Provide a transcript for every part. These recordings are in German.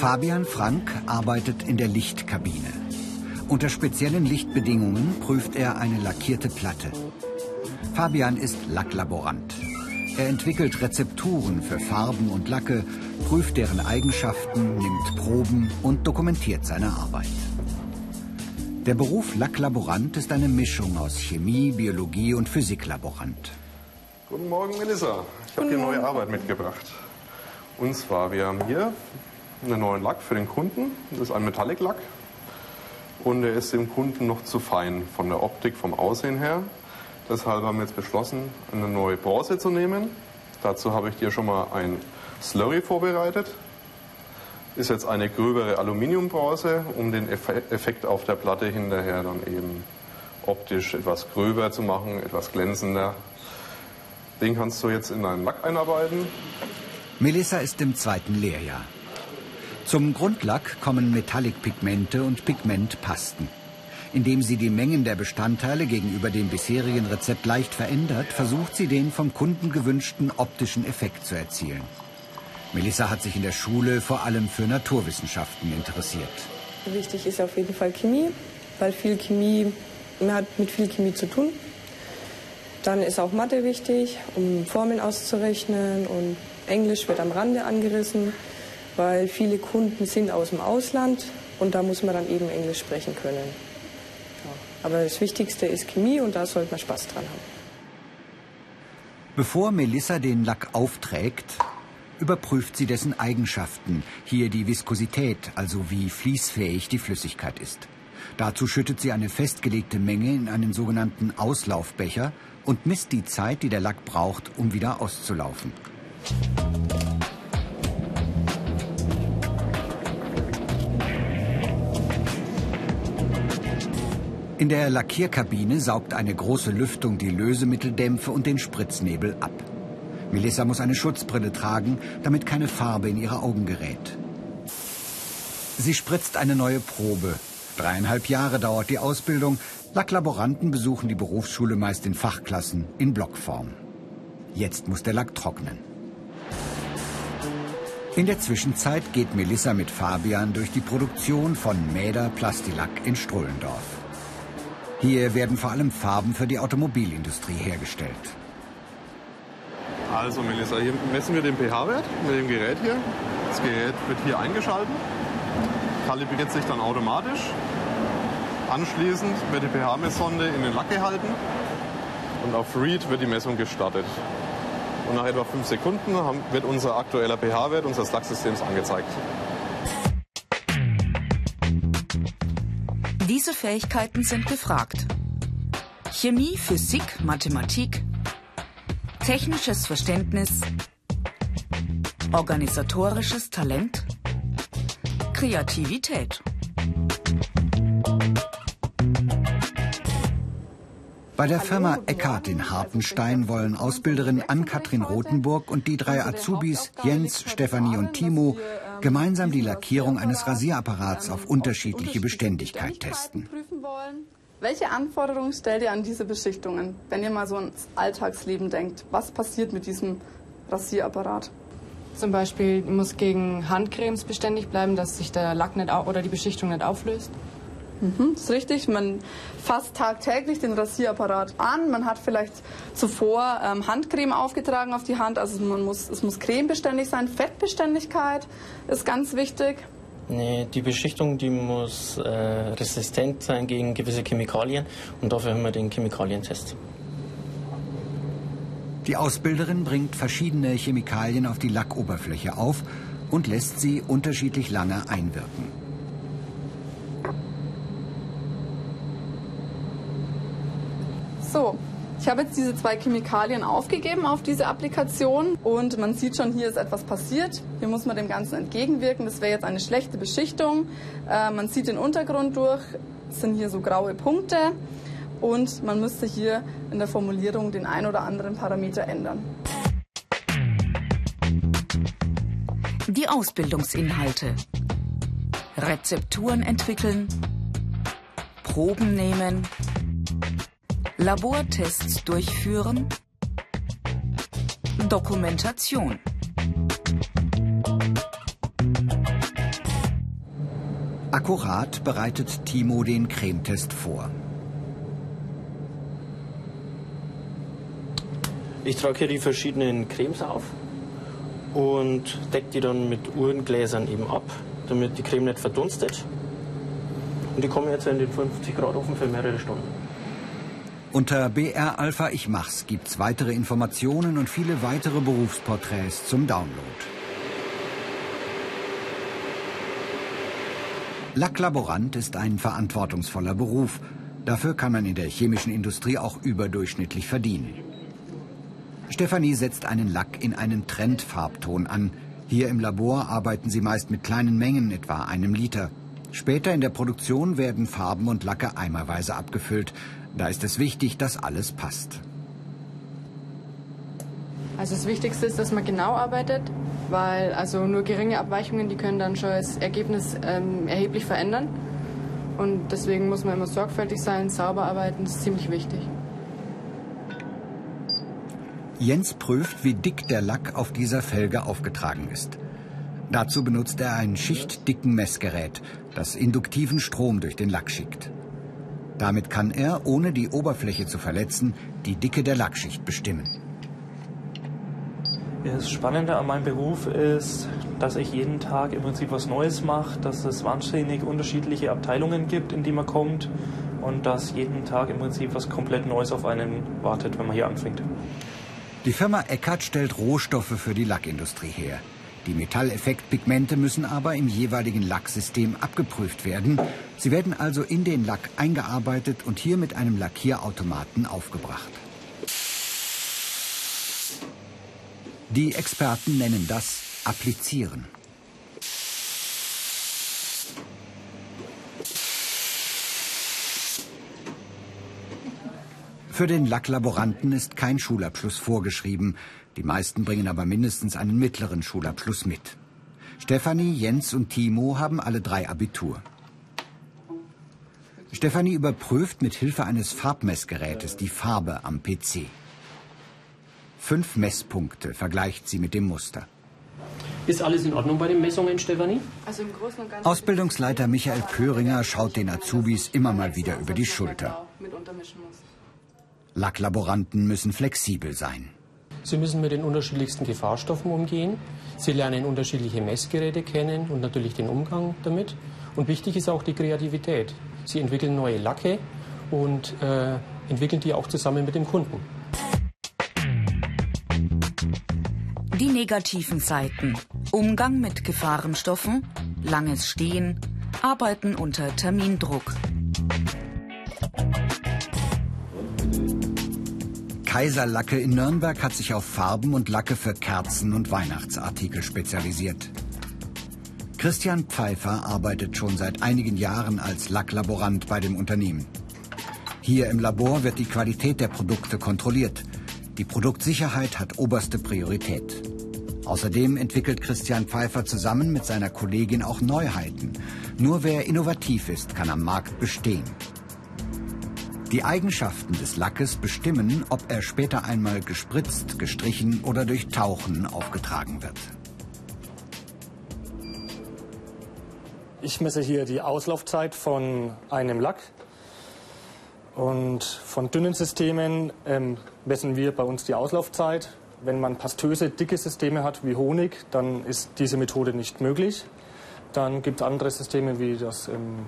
Fabian Frank arbeitet in der Lichtkabine. Unter speziellen Lichtbedingungen prüft er eine lackierte Platte. Fabian ist Lacklaborant. Er entwickelt Rezepturen für Farben und Lacke, prüft deren Eigenschaften, nimmt Proben und dokumentiert seine Arbeit. Der Beruf Lacklaborant ist eine Mischung aus Chemie, Biologie und Physiklaborant. Guten Morgen, Melissa. Ich habe dir neue Arbeit mitgebracht. Und zwar, wir haben hier einen neuen Lack für den Kunden. Das ist ein Metallic-Lack. Und er ist dem Kunden noch zu fein von der Optik, vom Aussehen her. Deshalb haben wir jetzt beschlossen, eine neue Bronze zu nehmen. Dazu habe ich dir schon mal ein Slurry vorbereitet. Ist jetzt eine gröbere Aluminiumbronze, um den Effekt auf der Platte hinterher dann eben optisch etwas gröber zu machen, etwas glänzender. Den kannst du jetzt in einen Lack einarbeiten. Melissa ist im zweiten Lehrjahr. Zum Grundlack kommen Metallic-Pigmente und Pigmentpasten. Indem sie die Mengen der Bestandteile gegenüber dem bisherigen Rezept leicht verändert, versucht sie den vom Kunden gewünschten optischen Effekt zu erzielen. Melissa hat sich in der Schule vor allem für Naturwissenschaften interessiert. Wichtig ist auf jeden Fall Chemie, weil viel Chemie, man hat mit viel Chemie zu tun. Dann ist auch Mathe wichtig, um Formeln auszurechnen und Englisch wird am Rande angerissen weil viele Kunden sind aus dem Ausland und da muss man dann eben Englisch sprechen können. Aber das Wichtigste ist Chemie und da sollte man Spaß dran haben. Bevor Melissa den Lack aufträgt, überprüft sie dessen Eigenschaften, hier die Viskosität, also wie fließfähig die Flüssigkeit ist. Dazu schüttet sie eine festgelegte Menge in einen sogenannten Auslaufbecher und misst die Zeit, die der Lack braucht, um wieder auszulaufen. In der Lackierkabine saugt eine große Lüftung die Lösemitteldämpfe und den Spritznebel ab. Melissa muss eine Schutzbrille tragen, damit keine Farbe in ihre Augen gerät. Sie spritzt eine neue Probe. Dreieinhalb Jahre dauert die Ausbildung. Lacklaboranten besuchen die Berufsschule meist in Fachklassen in Blockform. Jetzt muss der Lack trocknen. In der Zwischenzeit geht Melissa mit Fabian durch die Produktion von Mäder Plastilack in Strullendorf. Hier werden vor allem Farben für die Automobilindustrie hergestellt. Also Melissa, hier messen wir den pH-Wert mit dem Gerät hier. Das Gerät wird hier eingeschaltet, kalibriert sich dann automatisch. Anschließend wird die pH-Messsonde in den Lack gehalten und auf Read wird die Messung gestartet. Und nach etwa fünf Sekunden wird unser aktueller pH-Wert unseres Lacksystems angezeigt. Diese Fähigkeiten sind gefragt. Chemie, Physik, Mathematik, technisches Verständnis, organisatorisches Talent, Kreativität. Bei der Firma Eckhardt in Hartenstein wollen Ausbilderin Ann-Kathrin Rothenburg und die drei Azubis Jens, Stefanie und Timo gemeinsam die Lackierung eines Rasierapparats auf unterschiedliche Beständigkeit testen. Welche Anforderungen stellt ihr an diese Beschichtungen, wenn ihr mal so ans Alltagsleben denkt? Was passiert mit diesem Rasierapparat? Zum Beispiel muss gegen Handcremes beständig bleiben, dass sich der Lack nicht oder die Beschichtung nicht auflöst. Mhm, das ist richtig. Man fasst tagtäglich den Rasierapparat an. Man hat vielleicht zuvor ähm, Handcreme aufgetragen auf die Hand. Also man muss, es muss cremebeständig sein. Fettbeständigkeit ist ganz wichtig. Nee, die Beschichtung die muss äh, resistent sein gegen gewisse Chemikalien und dafür haben wir den Chemikalientest. Die Ausbilderin bringt verschiedene Chemikalien auf die Lackoberfläche auf und lässt sie unterschiedlich lange einwirken. So, ich habe jetzt diese zwei Chemikalien aufgegeben auf diese Applikation und man sieht schon, hier ist etwas passiert. Hier muss man dem Ganzen entgegenwirken. Das wäre jetzt eine schlechte Beschichtung. Äh, man sieht den Untergrund durch, es sind hier so graue Punkte und man müsste hier in der Formulierung den ein oder anderen Parameter ändern. Die Ausbildungsinhalte. Rezepturen entwickeln, Proben nehmen, Labortests durchführen, Dokumentation. Akkurat bereitet Timo den Cremetest vor. Ich trage hier die verschiedenen Cremes auf und decke die dann mit Uhrengläsern eben ab, damit die Creme nicht verdunstet. Und die kommen jetzt in den 50 Grad Ofen für mehrere Stunden. Unter BR Alpha Ich Mach's gibt's weitere Informationen und viele weitere Berufsporträts zum Download. Lacklaborant ist ein verantwortungsvoller Beruf. Dafür kann man in der chemischen Industrie auch überdurchschnittlich verdienen. Stefanie setzt einen Lack in einen Trendfarbton an. Hier im Labor arbeiten sie meist mit kleinen Mengen, etwa einem Liter. Später in der Produktion werden Farben und Lacke eimerweise abgefüllt. Da ist es wichtig, dass alles passt. Also das Wichtigste ist, dass man genau arbeitet, weil also nur geringe Abweichungen, die können dann schon das Ergebnis ähm, erheblich verändern. Und deswegen muss man immer sorgfältig sein, sauber arbeiten, das ist ziemlich wichtig. Jens prüft, wie dick der Lack auf dieser Felge aufgetragen ist. Dazu benutzt er ein schichtdicken Messgerät, das induktiven Strom durch den Lack schickt. Damit kann er, ohne die Oberfläche zu verletzen, die Dicke der Lackschicht bestimmen. Das Spannende an meinem Beruf ist, dass ich jeden Tag im Prinzip was Neues mache, dass es wahnsinnig unterschiedliche Abteilungen gibt, in die man kommt und dass jeden Tag im Prinzip was komplett Neues auf einen wartet, wenn man hier anfängt. Die Firma Eckert stellt Rohstoffe für die Lackindustrie her. Die Metalleffektpigmente müssen aber im jeweiligen Lacksystem abgeprüft werden. Sie werden also in den Lack eingearbeitet und hier mit einem Lackierautomaten aufgebracht. Die Experten nennen das Applizieren. Für den Lacklaboranten ist kein Schulabschluss vorgeschrieben. Die meisten bringen aber mindestens einen mittleren Schulabschluss mit. Stefanie, Jens und Timo haben alle drei Abitur. Stefanie überprüft mit Hilfe eines Farbmessgerätes die Farbe am PC. Fünf Messpunkte vergleicht sie mit dem Muster. Ist alles in Ordnung bei den Messungen, Stefanie? Also im Großen und Ganzen Ausbildungsleiter Michael Pöhringer schaut den Azubis immer mal wieder über die Schulter. mit untermischen muss. Lacklaboranten müssen flexibel sein. Sie müssen mit den unterschiedlichsten Gefahrstoffen umgehen. Sie lernen unterschiedliche Messgeräte kennen und natürlich den Umgang damit. Und wichtig ist auch die Kreativität. Sie entwickeln neue Lacke und äh, entwickeln die auch zusammen mit dem Kunden. Die negativen Seiten. Umgang mit Gefahrenstoffen, langes Stehen, Arbeiten unter Termindruck. Kaiserlacke in Nürnberg hat sich auf Farben und Lacke für Kerzen und Weihnachtsartikel spezialisiert. Christian Pfeiffer arbeitet schon seit einigen Jahren als Lacklaborant bei dem Unternehmen. Hier im Labor wird die Qualität der Produkte kontrolliert. Die Produktsicherheit hat oberste Priorität. Außerdem entwickelt Christian Pfeiffer zusammen mit seiner Kollegin auch Neuheiten. Nur wer innovativ ist, kann am Markt bestehen. Die Eigenschaften des Lackes bestimmen, ob er später einmal gespritzt, gestrichen oder durch Tauchen aufgetragen wird. Ich messe hier die Auslaufzeit von einem Lack. Und von dünnen Systemen ähm, messen wir bei uns die Auslaufzeit. Wenn man pastöse, dicke Systeme hat wie Honig, dann ist diese Methode nicht möglich. Dann gibt es andere Systeme wie das ähm,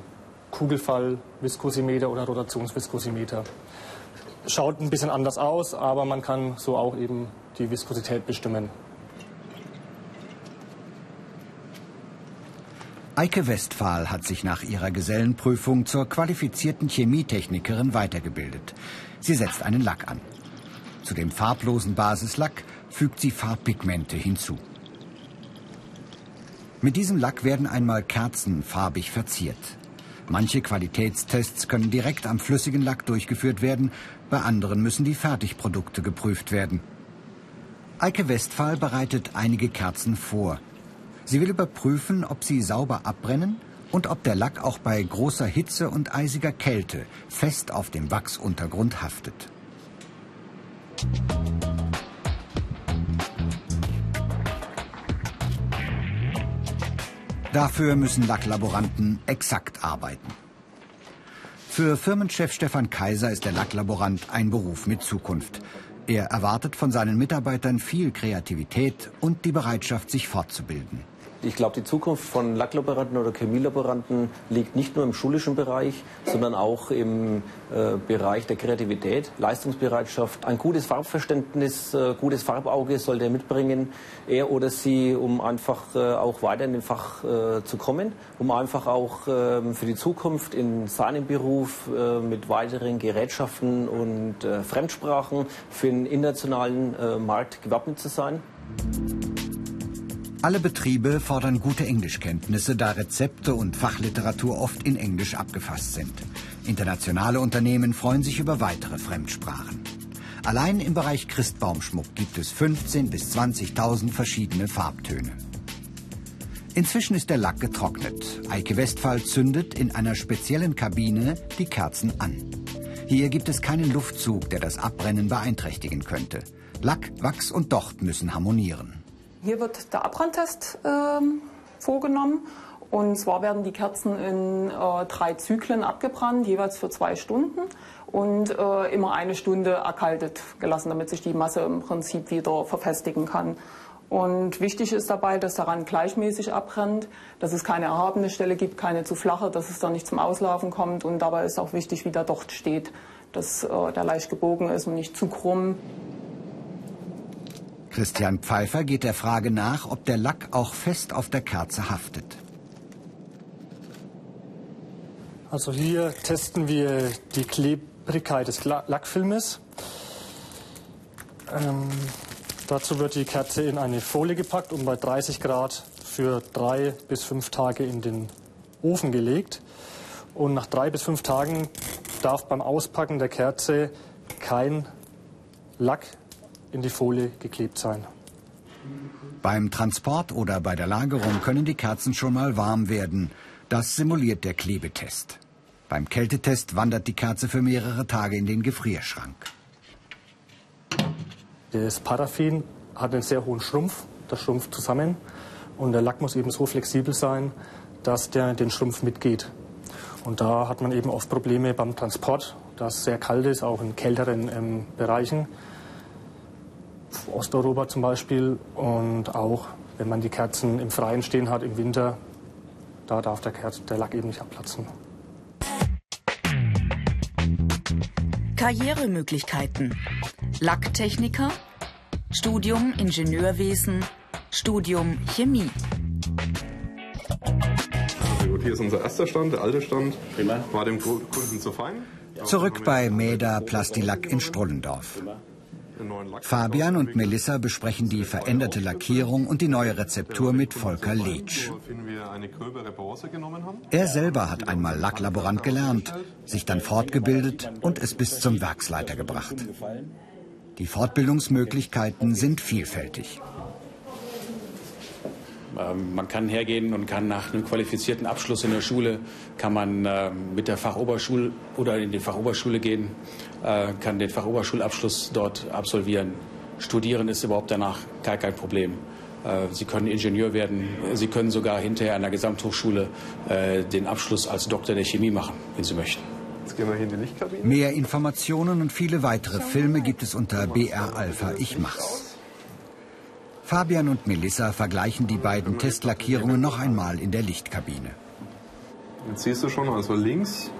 Kugelfall, Viskosimeter oder Rotationsviskosimeter. Schaut ein bisschen anders aus, aber man kann so auch eben die Viskosität bestimmen. Eike Westphal hat sich nach ihrer Gesellenprüfung zur qualifizierten Chemietechnikerin weitergebildet. Sie setzt einen Lack an. Zu dem farblosen Basislack fügt sie Farbpigmente hinzu. Mit diesem Lack werden einmal Kerzen farbig verziert. Manche Qualitätstests können direkt am flüssigen Lack durchgeführt werden, bei anderen müssen die Fertigprodukte geprüft werden. Eike Westphal bereitet einige Kerzen vor. Sie will überprüfen, ob sie sauber abbrennen und ob der Lack auch bei großer Hitze und eisiger Kälte fest auf dem Wachsuntergrund haftet. Dafür müssen Lacklaboranten exakt arbeiten. Für Firmenchef Stefan Kaiser ist der Lacklaborant ein Beruf mit Zukunft. Er erwartet von seinen Mitarbeitern viel Kreativität und die Bereitschaft, sich fortzubilden. Ich glaube, die Zukunft von Lacklaboranten oder Chemielaboranten liegt nicht nur im schulischen Bereich, sondern auch im äh, Bereich der Kreativität, Leistungsbereitschaft. Ein gutes Farbverständnis, äh, gutes Farbauge soll der mitbringen, er oder sie, um einfach äh, auch weiter in den Fach äh, zu kommen, um einfach auch ähm, für die Zukunft in seinem Beruf äh, mit weiteren Gerätschaften und äh, Fremdsprachen für den internationalen Markt gewappnet zu sein. Alle Betriebe fordern gute Englischkenntnisse, da Rezepte und Fachliteratur oft in Englisch abgefasst sind. Internationale Unternehmen freuen sich über weitere Fremdsprachen. Allein im Bereich Christbaumschmuck gibt es 15.000 bis 20.000 verschiedene Farbtöne. Inzwischen ist der Lack getrocknet. Eike Westphal zündet in einer speziellen Kabine die Kerzen an. Hier gibt es keinen Luftzug, der das Abbrennen beeinträchtigen könnte. Lack, Wachs und Docht müssen harmonieren. Hier wird der Abbrandtest ähm, vorgenommen. Und zwar werden die Kerzen in äh, drei Zyklen abgebrannt, jeweils für zwei Stunden und äh, immer eine Stunde erkaltet gelassen, damit sich die Masse im Prinzip wieder verfestigen kann. Und wichtig ist dabei, dass daran gleichmäßig abbrennt, dass es keine erhabene Stelle gibt, keine zu flache, dass es da nicht zum Auslaufen kommt. Und dabei ist auch wichtig, wie der Docht steht, dass äh, der leicht gebogen ist und nicht zu krumm. Christian Pfeiffer geht der Frage nach, ob der Lack auch fest auf der Kerze haftet. Also hier testen wir die Klebrigkeit des Lackfilmes. Ähm, dazu wird die Kerze in eine Folie gepackt und bei 30 Grad für drei bis fünf Tage in den Ofen gelegt. Und nach drei bis fünf Tagen darf beim Auspacken der Kerze kein Lack in die Folie geklebt sein. Beim Transport oder bei der Lagerung können die Kerzen schon mal warm werden. Das simuliert der Klebetest. Beim Kältetest wandert die Kerze für mehrere Tage in den Gefrierschrank. Das Paraffin hat einen sehr hohen Schrumpf, das schrumpft zusammen. Und der Lack muss eben so flexibel sein, dass der den Schrumpf mitgeht. Und da hat man eben oft Probleme beim Transport, da es sehr kalt ist, auch in kälteren ähm, Bereichen. Osteuropa zum Beispiel. Und auch wenn man die Kerzen im Freien stehen hat im Winter, da darf der, Kerz, der Lack eben nicht abplatzen. Karrieremöglichkeiten. Lacktechniker, Studium Ingenieurwesen, Studium Chemie. Also hier ist unser erster Stand, der alte Stand. War dem Kunden zu fein. Zurück bei Mäder Plastilack in Strullendorf. Fabian und Melissa besprechen die veränderte Lackierung und die neue Rezeptur mit Volker Leitsch. Er selber hat einmal Lacklaborant gelernt, sich dann fortgebildet und es bis zum Werksleiter gebracht. Die Fortbildungsmöglichkeiten sind vielfältig. Ähm, man kann hergehen und kann nach einem qualifizierten Abschluss in der Schule, kann man ähm, mit der Fachoberschule oder in die Fachoberschule gehen, äh, kann den Fachoberschulabschluss dort absolvieren. Studieren ist überhaupt danach gar kein Problem. Äh, Sie können Ingenieur werden. Sie können sogar hinterher an der Gesamthochschule äh, den Abschluss als Doktor der Chemie machen, wenn Sie möchten. Mehr Informationen und viele weitere Filme gibt es unter BR Alpha Ich Mach's. Fabian und Melissa vergleichen die beiden Testlackierungen noch einmal in der Lichtkabine. Jetzt siehst du schon, also links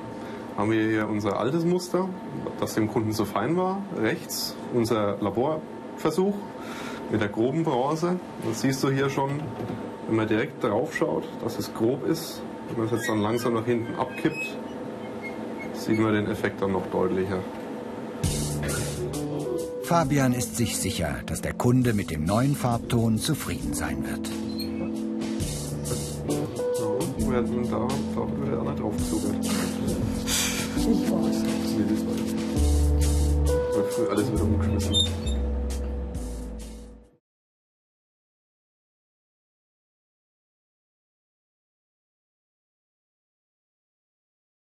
haben wir hier unser altes Muster, das dem Kunden zu fein war. Rechts unser Laborversuch mit der groben Bronze. Das siehst du hier schon, wenn man direkt drauf schaut, dass es grob ist. Wenn man es jetzt dann langsam nach hinten abkippt, sieht man den Effekt dann noch deutlicher. Fabian ist sich sicher, dass der Kunde mit dem neuen Farbton zufrieden sein wird. So, werden da, da wird einer drauf gezogen. Ich weiß. Nee, das war Alles wieder umgeschmissen.